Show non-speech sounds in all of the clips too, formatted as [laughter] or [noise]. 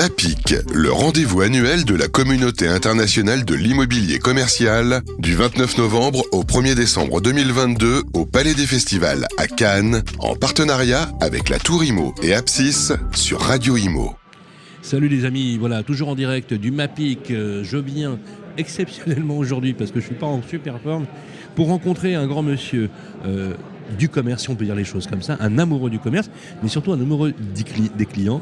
MAPIC, le rendez-vous annuel de la communauté internationale de l'immobilier commercial, du 29 novembre au 1er décembre 2022 au Palais des Festivals à Cannes, en partenariat avec la Tour Imo et Apsis sur Radio Imo. Salut les amis, voilà, toujours en direct du MAPIC. Euh, je viens exceptionnellement aujourd'hui parce que je suis pas en super forme pour rencontrer un grand monsieur euh, du commerce, si on peut dire les choses comme ça, un amoureux du commerce, mais surtout un amoureux des, cli- des clients.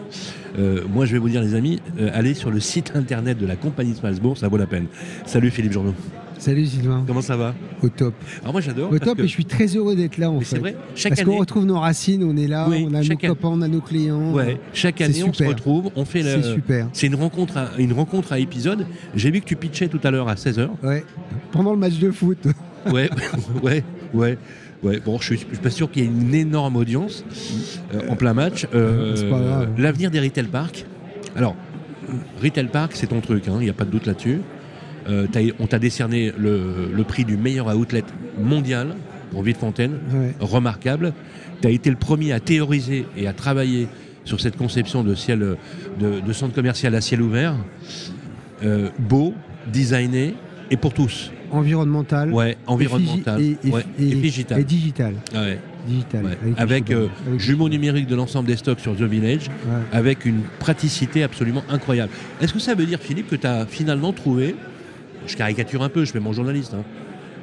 Euh, moi, je vais vous dire, les amis, euh, allez sur le site internet de la compagnie Strasbourg, ça vaut la peine. Salut Philippe Journeau, Salut Sylvain, comment ça va au top. Alors moi, j'adore. Au top, que- et je suis très heureux d'être là en mais c'est vrai, chaque Parce qu'on année. retrouve nos racines, on est là, Oui, on a nos année. copains, on a nos clients. Ouais, chaque C'est année on se retrouve, on fait C'est le. super. C'est une rencontre, à, une rencontre à épisode. J'ai vu que tu pitchais tout à l'heure à 16h. Ouais. Pendant le match de foot. Ouais, [laughs] ouais, ouais. Ouais, bon, je suis, je suis pas sûr qu'il y ait une énorme audience euh, en plein match. Euh. L'avenir des retail parks. Alors, retail park, c'est ton truc, il n'y a pas de doute là-dessus. Euh, on t'a décerné le, le prix du meilleur outlet mondial pour Villefontaine, Ouais. remarquable. Tu as été le premier à théoriser et à travailler sur cette conception de, ciel, de, de centre commercial à ciel ouvert. Beau, designé et pour tous. Environnemental. Ouais, environnemental. Et, et- ouais, et- et digital. et digital. Ouais, Digital. ouais. Avec, Avec euh, cheveux, avec les jumeau cheveux. numérique de l'ensemble des stocks sur The Village, avec une praticité absolument incroyable. Est-ce que ça veut dire, Philippe, que tu as finalement trouvé, je caricature un peu, je fais mon journaliste, hein,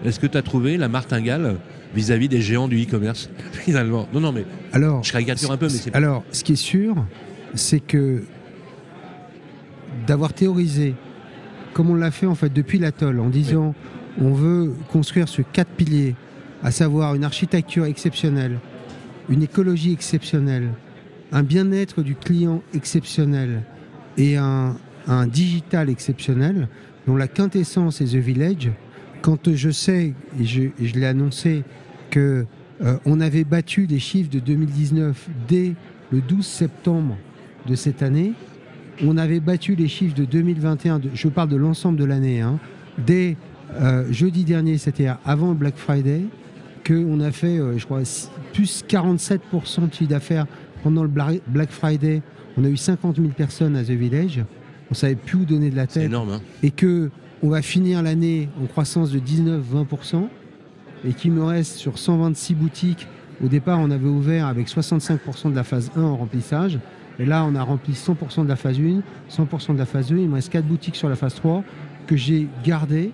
est-ce que tu as trouvé la martingale vis-à-vis des géants du e-commerce, [laughs] finalement? Non, non, mais Alors, je caricature un peu, mais c'est alors, ce qui est sûr, c'est que d'avoir théorisé, comme on l'a fait en fait depuis l'atoll, en disant on veut construire sur quatre piliers, à savoir une architecture exceptionnelle, une écologie exceptionnelle, un bien-être du client exceptionnel et un, digital exceptionnel, dont la quintessence est The Village. Quand je sais, et je, l'ai annoncé, que euh, on avait battu les chiffres de 2019 dès le 12 septembre de cette année. On avait battu les chiffres de 2021, de- je parle de l'ensemble de l'année, hein, dès euh, jeudi dernier, c'est-à-dire avant le Black Friday, qu'on a fait, euh, je crois, plus 47% de chiffre d'affaires pendant le Bla- Black Friday. On a eu 50 000 personnes à The Village. On savait plus où donner de la c'est tête énorme. hein. et que on va finir l'année en croissance de 19-20% et qu'il me reste sur 126 boutiques. Au départ, on avait ouvert avec 65% de la phase 1 en remplissage. Et là, on a rempli 100% de la phase 1, 100% de la phase 2. Il me reste 4 boutiques sur la phase 3 que j'ai gardées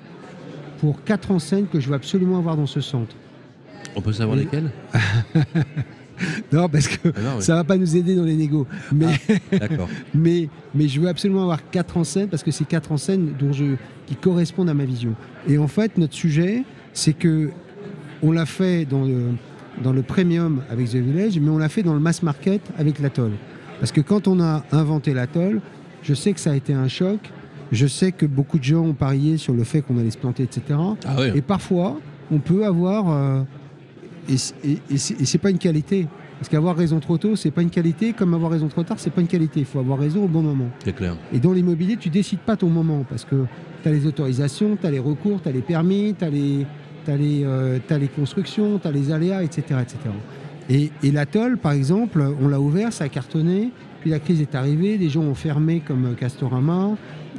pour 4 enseignes que je veux absolument avoir dans ce centre. On peut savoir Oui. lesquels [laughs] Non, parce que Ah non, ça va pas nous aider dans les négos. Mais, [laughs] D'accord. mais, mais je veux absolument avoir quatre enseignes parce que c'est quatre enseignes dont je, qui correspondent à ma vision. Et en fait, notre sujet, c'est que on l'a fait dans le, dans le premium avec The Village, mais on l'a fait dans le mass market avec l'atoll. Parce que quand on a inventé l'atoll, je sais que ça a été un choc. Je sais que beaucoup de gens ont parié sur le fait qu'on allait se planter, etc. Ah ouais. Et parfois, on peut avoir. euh, et c- et, et c'est et c'est pas une qualité. Parce qu'avoir raison trop tôt, c'est pas une qualité. Comme avoir raison trop tard, c'est pas une qualité. Il faut avoir raison au bon moment. C'est clair. Et dans l'immobilier, tu décides pas ton moment. Parce que tu as les autorisations, tu as les recours, tu as les permis, tu as, les, t'as les, euh, les constructions, tu as les aléas, etc. etc. Et, et l'atoll, par exemple, on l'a ouvert, ça a cartonné. Puis la crise est arrivée, des gens ont fermé comme euh, Castorama,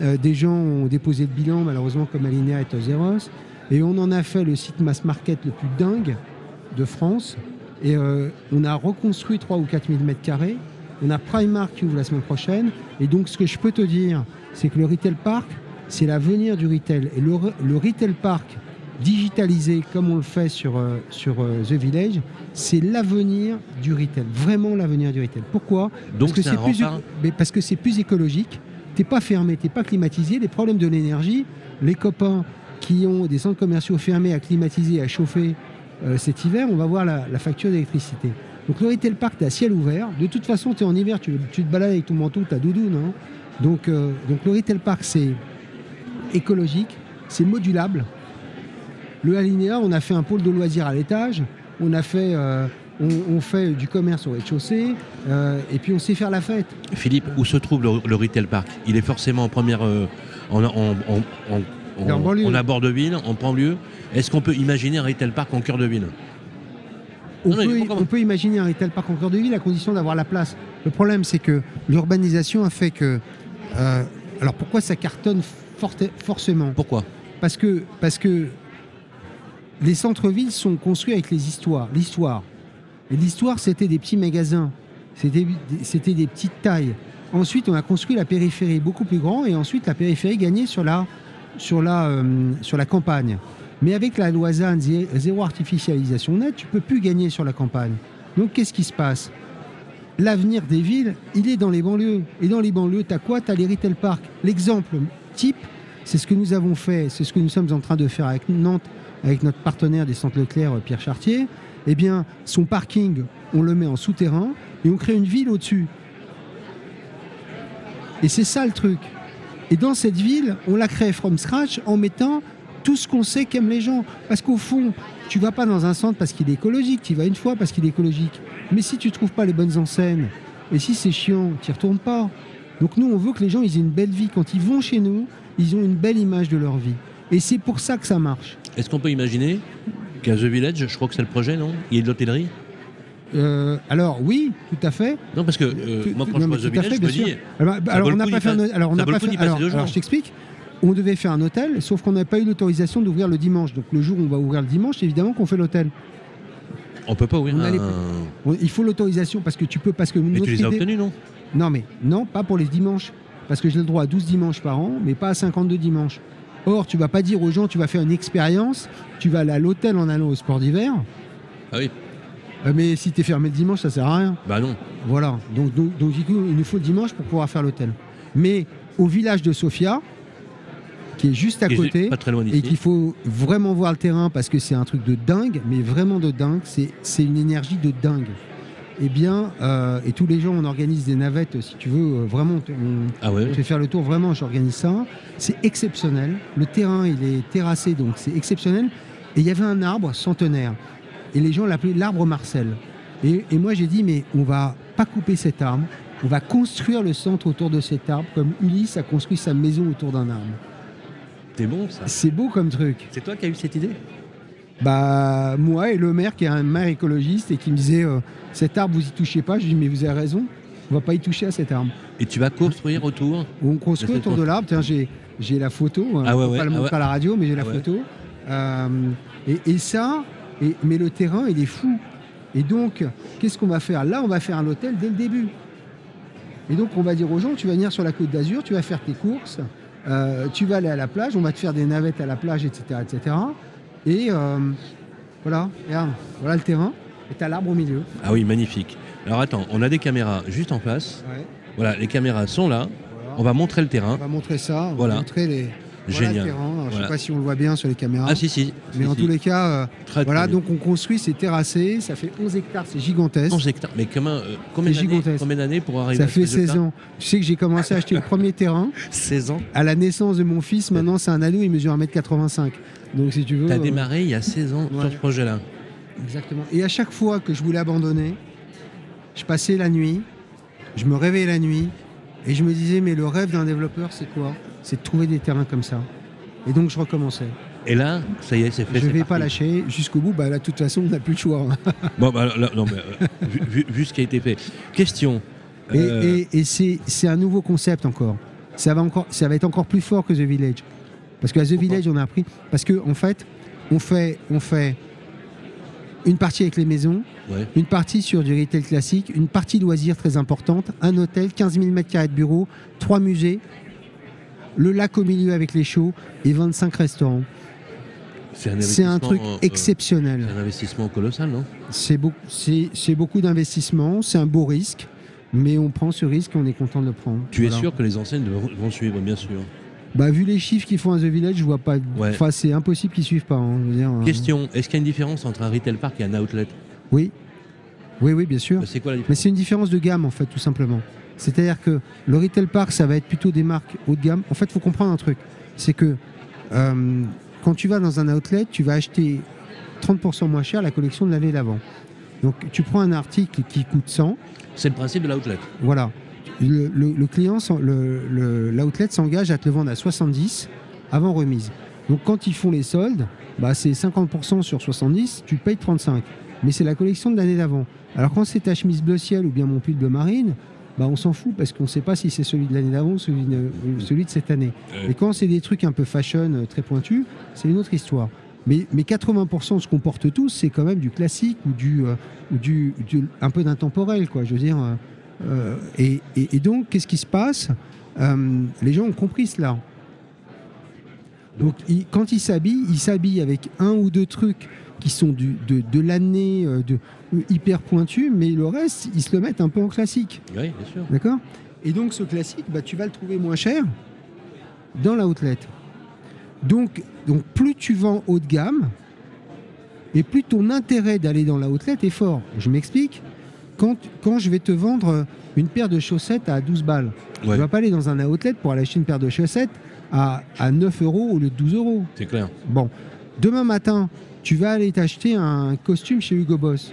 euh, des gens ont déposé le bilan, malheureusement, comme Alinea et Tozeros. Et on en a fait le site mass market le plus dingue de France. Et euh, on a reconstruit 3 ou 4 000 mètres carrés. On a Primark qui ouvre la semaine prochaine. Et donc, ce que je peux te dire, c'est que le retail park, c'est l'avenir du retail. Et le, re- le retail park digitalisé, comme on le fait sur, euh, sur euh, The Village, c'est l'avenir du retail. Vraiment l'avenir du retail. Pourquoi? Donc parce que c'est plus, mais parce que c'est plus écologique. T'es pas fermé, t'es pas climatisé. Les problèmes de l'énergie, les copains qui ont des centres commerciaux fermés à climatiser, à chauffer euh, cet hiver, on va voir la, la facture d'électricité. Donc le retail park, t'es à ciel ouvert. De toute façon, tu es en hiver, tu, tu te balades avec ton manteau, ta doudoune. hein. Donc, euh, donc le retail park, c'est écologique, c'est modulable. Le Alinéa, on a fait un pôle de loisirs à l'étage, on a fait, euh, on, on fait du commerce au rez-de-chaussée, euh, et puis on sait faire la fête. Philippe, où se trouve le, le retail park? Il est forcément en première. euh, en, en, en, banlieue. de ville, en banlieue. Est-ce qu'on peut imaginer un retail park en cœur de ville? On, Non, peut, on imaginer un retail park en cœur de ville à condition d'avoir la place. Le problème, c'est que l'urbanisation a fait que Euh, alors pourquoi ça cartonne forte- forcément? Pourquoi? Parce que, parce que les centres-villes sont construits avec les histoires. L'histoire. Et l'histoire, c'était des petits magasins. C'était des petites tailles. Ensuite, on a construit la périphérie beaucoup plus grand et ensuite la périphérie gagnait sur la, sur la, euh, sur la campagne. Mais avec la loi ZAN, zé- zéro artificialisation nette, tu peux plus gagner sur la campagne. Donc qu'est-ce qui se passe? L'avenir des villes, il est dans les banlieues. Et dans les banlieues, tu as quoi? Tu as les retail parks. L'exemple type, c'est ce que nous avons fait, c'est ce que nous sommes en train de faire avec Nantes, avec notre partenaire des centres Leclerc, Pierre Chartier. Eh bien, son parking, on le met en souterrain et on crée une ville au-dessus. Et c'est ça le truc. Et dans cette ville, on la crée from scratch en mettant tout ce qu'on sait qu'aiment les gens. Parce qu'au fond, tu vas pas dans un centre parce qu'il est écologique, tu y vas une fois parce qu'il est écologique. Mais si tu trouves pas les bonnes enseignes, et si c'est chiant, tu retournes pas. Donc nous, on veut que les gens ils aient une belle vie. Quand ils vont chez nous, ils ont une belle image de leur vie. Et c'est pour ça que ça marche. Est-ce qu'on peut imaginer qu'à The Village, je crois que c'est le projet, non? Il y a de l'hôtellerie? Euh, alors oui, tout à fait. Non, parce que euh, Tout- moi, quand non, je vois The Village, fait, je me dis. Alors, bah, alors, on n'a pas fait un, alors on n'a pas fait alors, je t'explique. On devait faire un hôtel, sauf qu'on n'a pas eu l'autorisation d'ouvrir le dimanche. Donc le jour où on va ouvrir le dimanche, évidemment qu'on fait l'hôtel. on peut pas ouvrir On un... les- On- Il faut l'autorisation parce que tu peux parce que Mais tu les as obtenus, non? Non mais non, pas pour les dimanches parce que j'ai le droit à 12 dimanches par an, mais pas à 52 dimanches. Or, tu vas pas dire aux gens tu vas faire une expérience, tu vas aller à l'hôtel en allant au sport d'hiver. Ah oui, Euh, Mais si tu es fermé le dimanche, ça sert à rien. bah non. Voilà, donc, donc, donc, du coup, il nous faut le dimanche pour pouvoir faire l'hôtel. Mais au village de Sofia, qui est juste à côté, Pas très loin et qu'il faut vraiment voir le terrain parce que c'est un truc de dingue, mais vraiment de dingue, c'est c'est une énergie de dingue. Eh bien, euh, et tous les jours, on organise des navettes, si tu veux, euh, vraiment, on, Ah ouais te fait faire le tour, vraiment, j'organise ça. C'est exceptionnel. Le terrain, il est terrassé, donc c'est exceptionnel. Et il y avait un arbre centenaire. Et les gens l'appelaient l'arbre Marcel. Et, et moi, j'ai dit, mais on va pas couper cet arbre. On va construire le centre autour de cet arbre, comme Ulysse a construit sa maison autour d'un arbre. C'est bon, ça. C'est beau comme truc. C'est toi qui as eu cette idée? Bah, moi et le maire, qui est un maire écologiste, et qui me disait, euh, cet arbre, vous y touchez pas. Je dis, mais vous avez raison. On va pas y toucher à cet arbre. Et tu vas construire autour On construit autour de l'arbre. Tiens, j'ai, j'ai la photo. hein, Ah ouais, ouais, pas le ah montrer ouais. à la radio, mais j'ai la Ah photo. Euh, et, et ça, et, mais le terrain, il est fou. Et donc, qu'est-ce qu'on va faire? Là, on va faire un hôtel dès le début. Et donc, on va dire aux gens, tu vas venir sur la côte d'Azur, tu vas faire tes courses, euh, tu vas aller à la plage, on va te faire des navettes à la plage, etc. etc. Et euh, voilà, regarde, voilà le terrain, et tu as l'arbre au milieu. Ah oui, magnifique. Alors attends, on a des caméras juste en face. Ouais, Voilà, les caméras sont là. voilà. On va montrer le On terrain. va montrer ça, on Voilà. va montrer les. Voilà le Génial. terrain. Alors, Je ne sais pas si on le voit bien sur les caméras. Ah si, si. Mais Si, en si. tous les cas, euh, Très, voilà, très donc on construit, c'est terrassé, ça fait 11 hectares, c'est gigantesque. 11 hectares. Mais comment, euh, combien d'années pour arriver Ça à fait 16 résultat ans. Tu sais que j'ai commencé à acheter le premier terrain [laughs] 16 ans à la naissance de mon fils. Maintenant, c'est un ado, il mesure 1m85. Donc, si tu veux. T'as euh, démarré il y a 16 ans ouais. sur ce projet-là. Exactement. Et à chaque fois que je voulais abandonner, je passais la nuit, je me réveillais la nuit et je me disais, mais le rêve d'un développeur, c'est quoi? C'est de trouver des terrains comme ça. Et donc, je recommençais. Et là, ça y est, c'est fait. Je c'est vais pas lâcher jusqu'au bout. Bah, là, de toute façon, on n'a plus le choix. hein. [laughs] Bon, bah, là, non, mais euh, vu, ce qui a été fait. Question. Et, Euh, et- et c'est c'est un nouveau concept encore. Ça va, encore. ça va être encore plus fort que The Village. Parce qu'à The Pourquoi? Village, on a appris. Parce qu'en en fait, on fait, on fait une partie avec les maisons, ouais. une partie sur du retail classique, une partie loisirs très importante, un hôtel, 15 000 m2 de bureaux, trois musées, le lac au milieu avec les shows et 25 restaurants. C'est un, un truc euh, exceptionnel. c'est un investissement colossal, non? C'est beau- c'est c'est beaucoup d'investissement, c'est un beau risque, mais on prend ce risque et on est content de le prendre. Tu es sûr que les enseignes vont suivre, bien sûr? Bah, vu les chiffres qu'ils font à The Village, je vois pas. Ouais. Enfin, c'est impossible qu'ils suivent pas. hein, je veux dire, euh, Question est-ce qu'il y a une différence entre un retail park et un outlet? Oui. Oui, oui, bien sûr. C'est quoi la Mais différence c'est une différence de gamme, en fait, tout simplement. C'est-à-dire que le retail park, ça va être plutôt des marques haut de gamme. En fait, il faut comprendre un truc. C'est que euh, quand tu vas dans un outlet, tu vas acheter 30% moins cher la collection de laver et lavant. Donc, tu prends un article qui coûte 100, C'est le principe de l'outlet. Voilà. Le, le- le client, l'outlet s'engage à te le vendre à 70 avant remise. Donc quand ils font les soldes, bah, c'est 50% sur 70, tu payes 35. Mais c'est la collection de l'année d'avant. Alors quand c'est ta chemise bleu ciel ou bien mon pull bleu marine, bah, on s'en fout parce qu'on ne sait pas si c'est celui de l'année d'avant ou celui de, ou celui de cette année. Et quand c'est des trucs un peu fashion, euh, très pointus, c'est une autre histoire. Mais, mais 80% de ce qu'on porte tous, c'est quand même du classique ou du, euh, ou du, du- un peu d'intemporel, quoi. Je veux dire. Euh, et, et- et donc, qu'est-ce qui se passe Euh, Les gens ont compris cela. Donc, ils- quand ils s'habillent, ils s'habillent avec un ou deux trucs qui sont du, de, de l'année euh, de, hyper pointus, mais le reste, ils se le mettent un peu en classique. Oui, bien sûr. D'accord? Et donc ce classique, bah, tu vas le trouver moins cher dans la outlet. Donc, donc plus tu vends haut de gamme, et plus ton intérêt d'aller dans la outlet est fort. Je m'explique. Quand, quand je vais te vendre une paire de chaussettes à 12 balles, Ouais, tu ne vas pas aller dans un outlet pour aller acheter une paire de chaussettes à, à 9 euros au lieu de 12 euros. c'est clair. Bon, demain matin, tu vas aller t'acheter un costume chez Hugo Boss.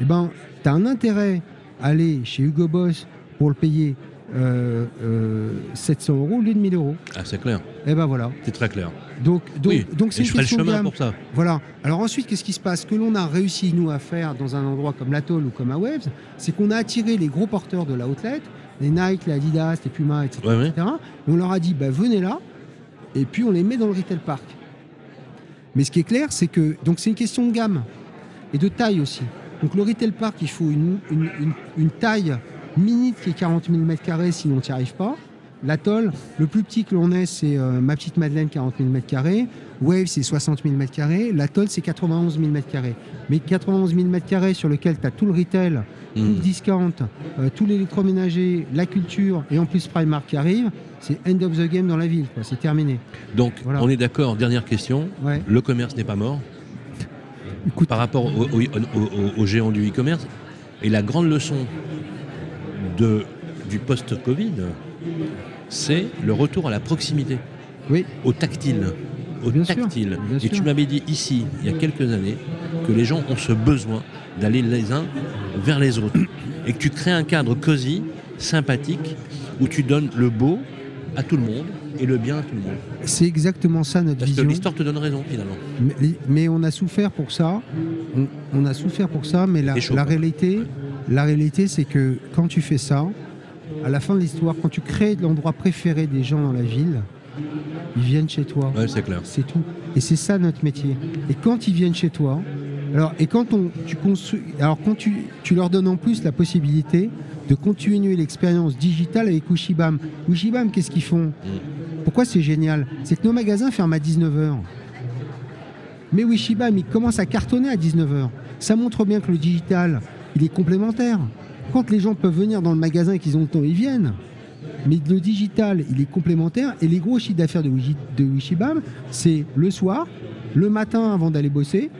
Eh ben, tu as un intérêt à aller chez Hugo Boss pour le payer euh, euh, 700 euros au lieu de 1000 euros. Ah, c'est clair. Et ben voilà. C'est très clair. Donc, donc, oui. donc c'est une je ferai le question de pour ça. Voilà. Alors ensuite, qu'est-ce qui se passe? Ce que l'on a réussi, nous, à faire dans un endroit comme l'Atoll ou comme à Waves, c'est qu'on a attiré les gros porteurs de la outlet, les Nike, les Adidas, les Puma, etc. Ouais, ouais. etc. Et on leur a dit, bah, venez là, et puis on les met dans le retail park. Mais ce qui est clair, c'est que donc c'est une question de gamme et de taille aussi. Donc le retail park, il faut une, une- une- une taille minute qui est 40 000 m2, sinon tu n'y arrives pas. L'atoll, le plus petit que l'on ait, c'est euh, ma petite Madeleine, 40 000 m2. Wave, c'est 60 000 m2. L'atoll, c'est 91 000 m2. Mais 91 000 m2 sur lequel tu as tout le retail, tout le discount, euh, tout l'électroménager, la culture et en plus Primark qui arrive, c'est end of the game dans la ville. C'est terminé. Donc, Voilà. on est d'accord. Dernière question. Ouais. Le commerce n'est pas mort Écoute, par rapport au, au- au- au- aux géants du e-commerce. Et la grande leçon de, du post-Covid, c'est le retour à la proximité, oui, au tactile. Au Bien tactile. Et tu m'avais dit ici, il y a quelques années, que les gens ont ce besoin d'aller les uns vers les autres. Et que tu crées un cadre cosy, sympathique, où tu donnes le beau à tout le monde et le bien à tout le monde. c'est exactement ça notre Parce vision. l'histoire te donne raison finalement. Mais, mais on a souffert pour ça. On, on a souffert pour ça, mais la, C'est chaud. la réalité, la réalité, c'est que quand tu fais ça, à la fin de l'histoire, quand tu crées l'endroit préféré des gens dans la ville, ils viennent chez toi. Ouais, c'est clair. C'est tout. Et c'est ça notre métier. Et quand ils viennent chez toi, alors et quand on, tu construis, alors quand tu, tu leur donnes en plus la possibilité de continuer l'expérience digitale avec Ushibam. Ushibam, qu'est-ce qu'ils font? Pourquoi c'est génial? C'est que nos magasins ferment à 19h. Mais Wishibam, il commence à cartonner à 19h. Ça montre bien que le digital, il est complémentaire. Quand les gens peuvent venir dans le magasin et qu'ils ont le temps, ils viennent. Mais le digital, il est complémentaire. Et les gros chiffres d'affaires de, de Wishibam, c'est le soir, le matin avant d'aller bosser,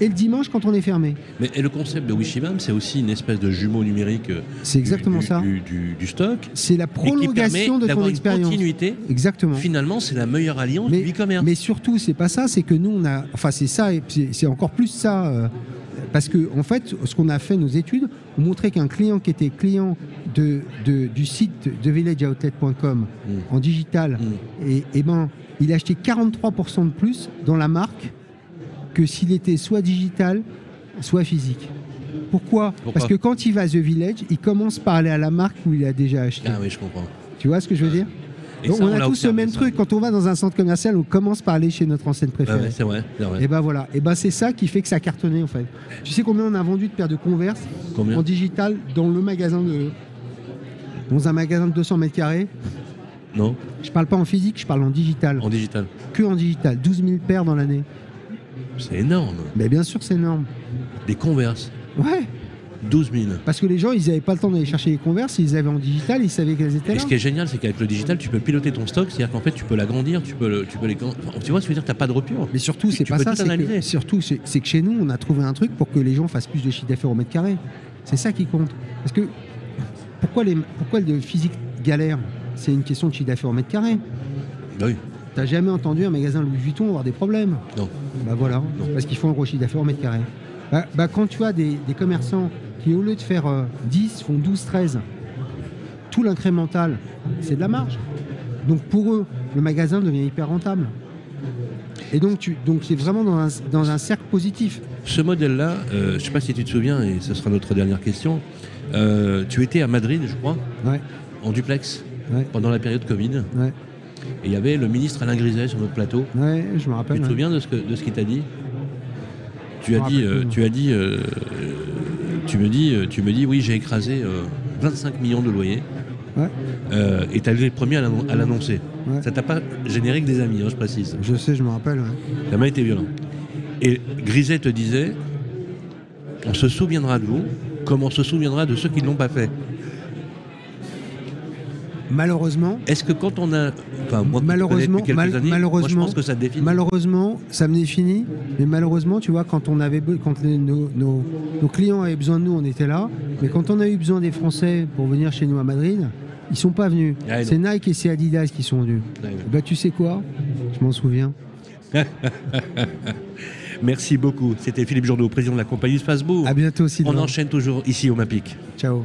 et le dimanche quand on est fermé. Mais et le concept de Wishibam, c'est aussi une espèce de jumeau numérique euh, C'est du- exactement du, ça. Du, du- du stock. C'est la prolongation de ton expérience. continuité. Exactement. Finalement, c'est la meilleure alliance Mais- du e-commerce. Mais surtout, c'est pas ça, c'est que nous, on a. Enfin, c'est ça, et c'est c'est encore plus ça. euh, parce que, en fait, ce qu'on a fait, nos études, ont montré qu'un client qui était client de, de- du site de villageoutlet.com Mm. en digital, Mm. et, et ben, il achetait 43% de plus dans la marque que s'il était soit digital, soit physique. Pourquoi, Pourquoi? Parce que quand il va à The Village, il commence par aller à la marque où il a déjà acheté. Ah oui, je comprends. Tu vois ce que je veux dire? Et Donc, ça, On a tous ce observé, même ça. truc. Quand on va dans un centre commercial, on commence par aller chez notre enseigne Ah préférée. ouais, c'est vrai. Et ben voilà, et ben c'est ça qui fait que ça a cartonné en fait. Tu sais combien on a vendu de paires de Converse Combien en digital dans le magasin de dans un magasin de 200 mètres carrés? Non Je parle pas en physique, je parle en digital. En digital. Que en digital, 12 000 paires dans l'année. C'est énorme. Mais bien sûr, c'est énorme. Des Converse. Ouais, 12 000. parce que les gens, ils n'avaient pas le temps d'aller chercher les Converse, ils les avaient en digital, ils savaient qu'elles étaient Et ce qui est génial, c'est qu'avec le digital, tu peux piloter ton stock, c'est-à-dire qu'en fait, tu peux l'agrandir, tu peux, le, tu peux les. enfin, tu vois, je veux dire, t'as pas de rupture. Mais surtout, Tu- c'est tu pas ça. que- surtout, c'est que chez nous, on a trouvé un truc pour que les gens fassent plus de chiffre d'affaires au mètre carré. C'est ça qui compte. Parce que pourquoi, les, pourquoi le physique galère? C'est une question de chiffre d'affaires au mètre carré. Bah oui. T'as jamais entendu un magasin Louis Vuitton avoir des problèmes? Non. Bah voilà, parce qu'ils font un gros chiffre d'affaires au mètre carré. Bah, bah, quand tu as des, des commerçants qui, au lieu de faire euh, 10, font 12, 13, tout l'incrémental, c'est de la marge. Donc pour eux, le magasin devient hyper rentable. Et donc tu, donc c'est vraiment dans un, dans un cercle positif. Ce modèle-là, euh, je ne sais pas si tu te souviens, et ce sera notre dernière question, Euh, tu étais à Madrid, je crois, Ouais, en duplex, Ouais. pendant la période Covid. ouais, Et il y avait le ministre Alain Griset sur notre plateau. je me rappelle. Tu te souviens de ce que- de ce qu'il t'a dit? Tu as dit, euh, tu as dit, euh, tu me dis, euh, tu me dis, oui, j'ai écrasé euh, 25 millions de loyers. Ouais. Euh, et t'as été le premier à l'annon- à l'annoncer. Ouais. Ça t'a pas généré que des amis, hein, je précise. Je sais, je me rappelle. ouais. Ça m'a été violent. Et Griset te disait, on se souviendra de vous comme on se souviendra de ceux qui ne l'ont pas fait. Malheureusement, Est-ce que quand on a, enfin moi Malheureusement, depuis quelques mal- années, malheureusement, moi, je pense que ça définit. malheureusement, ça me définit. Mais malheureusement, tu vois, quand on avait, quand les- nos, nos- nos clients avaient besoin de nous, on était là. Mais quand on a eu besoin des Français pour venir chez nous à Madrid, ils sont pas venus. Ah, c'est Nike et c'est Adidas qui sont venus. Ouais. Bah, tu sais quoi? Je m'en souviens. [laughs] Merci beaucoup. C'était Philippe Jourdaud, président de la compagnie Spacebourg. À bientôt, On Sylvain. enchaîne toujours ici au MAPIC. Ciao.